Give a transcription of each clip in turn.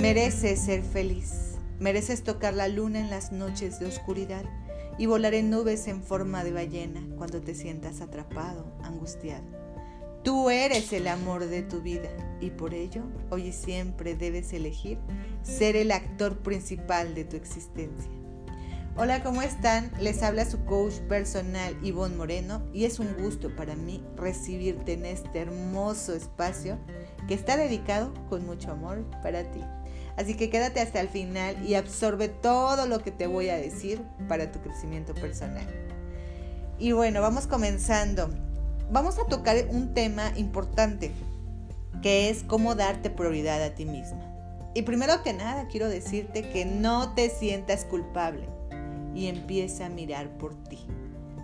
Mereces ser feliz, mereces tocar la luna en las noches de oscuridad y volar en nubes en forma de ballena cuando te sientas atrapado, angustiado. Tú eres el amor de tu vida y por ello hoy y siempre debes elegir ser el actor principal de tu existencia. Hola, ¿cómo están? Les habla su coach personal Ivonne Moreno y es un gusto para mí recibirte en este hermoso espacio que está dedicado con mucho amor para ti. Así que quédate hasta el final y absorbe todo lo que te voy a decir para tu crecimiento personal. Y bueno, vamos comenzando. Vamos a tocar un tema importante, que es cómo darte prioridad a ti misma. Y primero que nada, quiero decirte que no te sientas culpable y empieza a mirar por ti.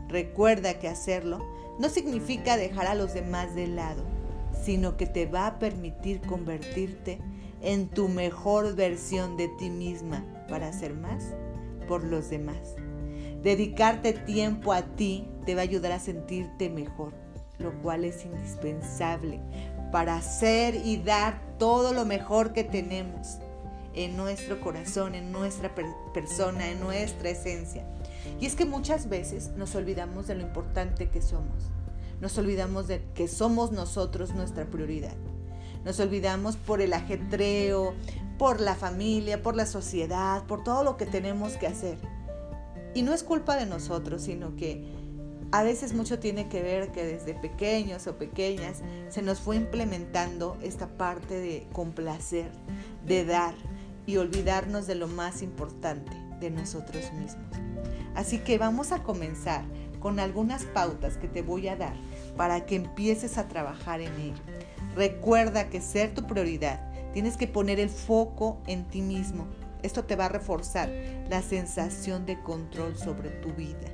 Recuerda que hacerlo no significa dejar a los demás de lado, sino que te va a permitir convertirte en tu mejor versión de ti misma para hacer más por los demás. Dedicarte tiempo a ti te va a ayudar a sentirte mejor, lo cual es indispensable para hacer y dar todo lo mejor que tenemos en nuestro corazón, en nuestra persona, en nuestra esencia. Y es que muchas veces nos olvidamos de lo importante que somos. Nos olvidamos de que somos nosotros nuestra prioridad. Nos olvidamos por el ajetreo, por la familia, por la sociedad, por todo lo que tenemos que hacer. Y no es culpa de nosotros, sino que a veces mucho tiene que ver que desde pequeños o pequeñas se nos fue implementando esta parte de complacer, de dar y olvidarnos de lo más importante, de nosotros mismos. Así que vamos a comenzar con algunas pautas que te voy a dar para que empieces a trabajar en ello. Recuerda que ser tu prioridad, tienes que poner el foco en ti mismo. Esto te va a reforzar la sensación de control sobre tu vida.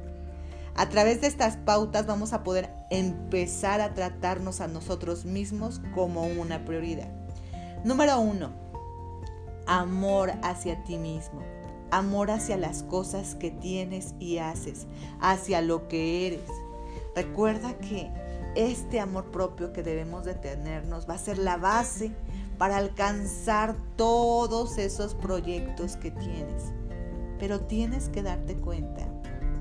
A través de estas pautas vamos a poder empezar a tratarnos a nosotros mismos como una prioridad. Número uno, amor hacia ti mismo. Amor hacia las cosas que tienes y haces, hacia lo que eres. Recuerda que este amor propio que debemos de tenernos va a ser la base para alcanzar todos esos proyectos que tienes. Pero tienes que darte cuenta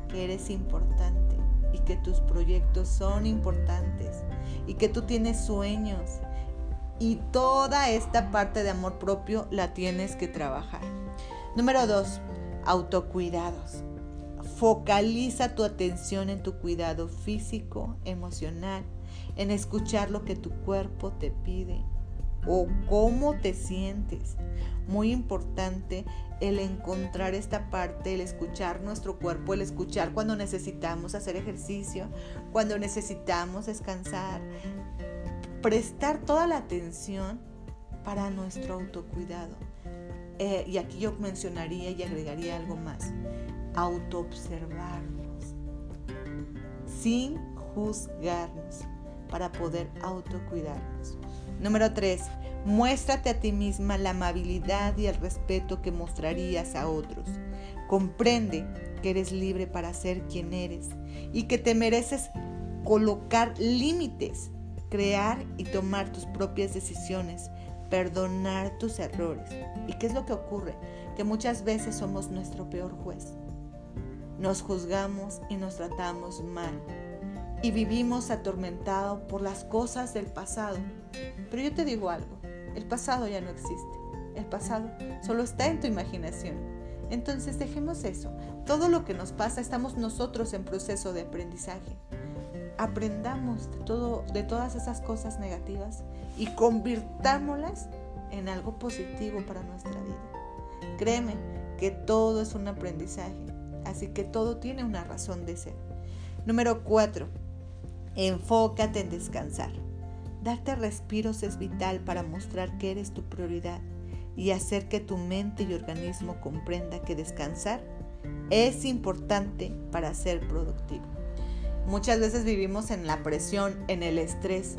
que eres importante y que tus proyectos son importantes y que tú tienes sueños y toda esta parte de amor propio la tienes que trabajar. Número dos, autocuidados. Focaliza tu atención en tu cuidado físico, emocional, en escuchar lo que tu cuerpo te pide o cómo te sientes. Muy importante el encontrar esta parte, el escuchar nuestro cuerpo, el escuchar cuando necesitamos hacer ejercicio, cuando necesitamos descansar. Prestar toda la atención para nuestro autocuidado. Eh, y aquí yo mencionaría y agregaría algo más autoobservarnos, sin juzgarnos, para poder autocuidarnos. Número 3. Muéstrate a ti misma la amabilidad y el respeto que mostrarías a otros. Comprende que eres libre para ser quien eres y que te mereces colocar límites, crear y tomar tus propias decisiones, perdonar tus errores. ¿Y qué es lo que ocurre? Que muchas veces somos nuestro peor juez. Nos juzgamos y nos tratamos mal y vivimos atormentados por las cosas del pasado. Pero yo te digo algo, el pasado ya no existe. El pasado solo está en tu imaginación. Entonces dejemos eso. Todo lo que nos pasa estamos nosotros en proceso de aprendizaje. Aprendamos de, todo, de todas esas cosas negativas y convirtámoslas en algo positivo para nuestra vida. Créeme que todo es un aprendizaje Así que todo tiene una razón de ser. Número 4. Enfócate en descansar. Darte respiros es vital para mostrar que eres tu prioridad y hacer que tu mente y organismo comprenda que descansar es importante para ser productivo. Muchas veces vivimos en la presión, en el estrés,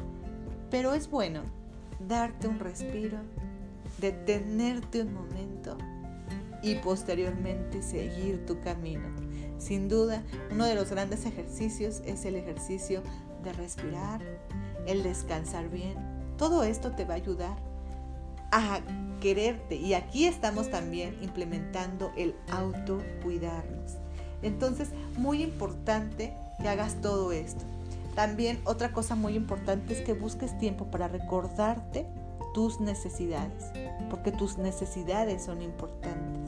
pero es bueno darte un respiro, detenerte un momento y posteriormente seguir tu camino. Sin duda, uno de los grandes ejercicios es el ejercicio de respirar, el descansar bien. Todo esto te va a ayudar a quererte. Y aquí estamos también implementando el autocuidarnos. Entonces, muy importante que hagas todo esto. También otra cosa muy importante es que busques tiempo para recordarte tus necesidades, porque tus necesidades son importantes.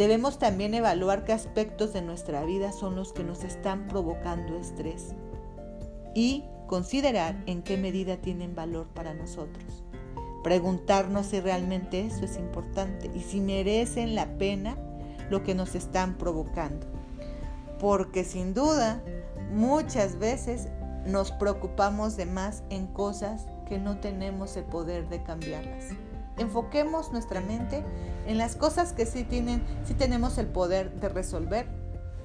Debemos también evaluar qué aspectos de nuestra vida son los que nos están provocando estrés y considerar en qué medida tienen valor para nosotros. Preguntarnos si realmente eso es importante y si merecen la pena lo que nos están provocando. Porque sin duda, muchas veces nos preocupamos de más en cosas que no tenemos el poder de cambiarlas. Enfoquemos nuestra mente en las cosas que sí tienen, sí tenemos el poder de resolver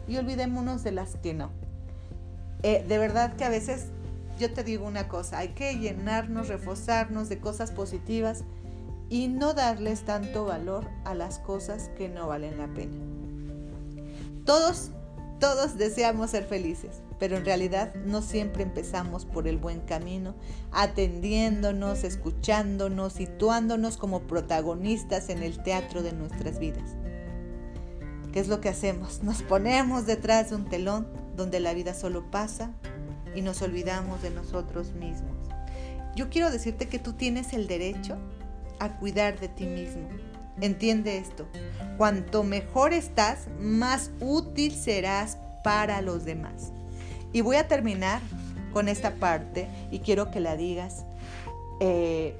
y olvidémonos de las que no. Eh, de verdad que a veces yo te digo una cosa, hay que llenarnos, reforzarnos de cosas positivas y no darles tanto valor a las cosas que no valen la pena. Todos, todos deseamos ser felices, pero en realidad no siempre empezamos por el buen camino, atendiéndonos, escuchándonos, situándonos como protagonistas en el teatro de nuestras vidas. ¿Qué es lo que hacemos? Nos ponemos detrás de un telón donde la vida solo pasa y nos olvidamos de nosotros mismos. Yo quiero decirte que tú tienes el derecho a cuidar de ti mismo. Entiende esto. Cuanto mejor estás, más útil serás para los demás. Y voy a terminar con esta parte y quiero que la digas. Eh,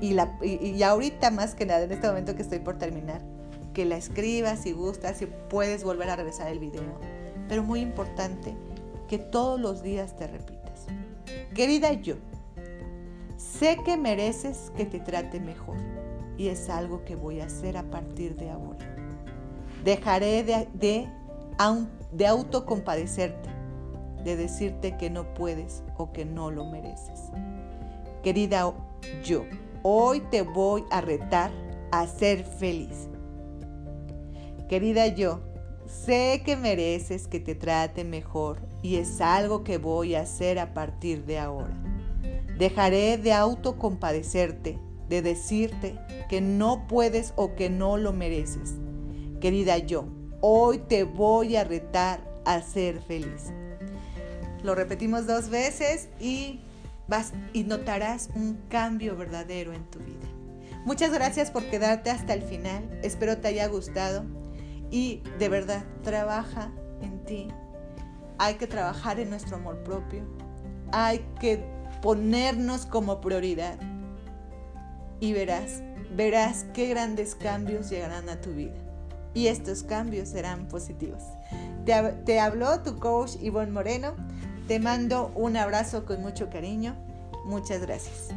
y, la, ahorita más que nada, en este momento que estoy por terminar, que la escribas si gustas, si puedes volver a regresar el video. Pero muy importante, que todos los días te repitas. Querida yo, sé que mereces que te trate mejor y es algo que voy a hacer a partir de ahora. Dejaré de, de, de autocompadecerte, de decirte que no puedes o que no lo mereces. Querida yo, hoy te voy a retar a ser feliz. Querida yo, sé que mereces que te trate mejor y es algo que voy a hacer a partir de ahora. Dejaré de autocompadecerte, de decirte que no puedes o que no lo mereces. Querida yo, hoy te voy a retar a ser feliz. Lo repetimos dos veces y vas y notarás un cambio verdadero en tu vida. Muchas gracias por quedarte hasta el final. Espero te haya gustado y de verdad trabaja en ti hay que trabajar en nuestro amor propio, hay que ponernos como prioridad y verás, verás qué grandes cambios llegarán a tu vida. Y estos cambios serán positivos. Te, te habló tu coach Ivonne Moreno. Te mando un abrazo con mucho cariño. Muchas gracias.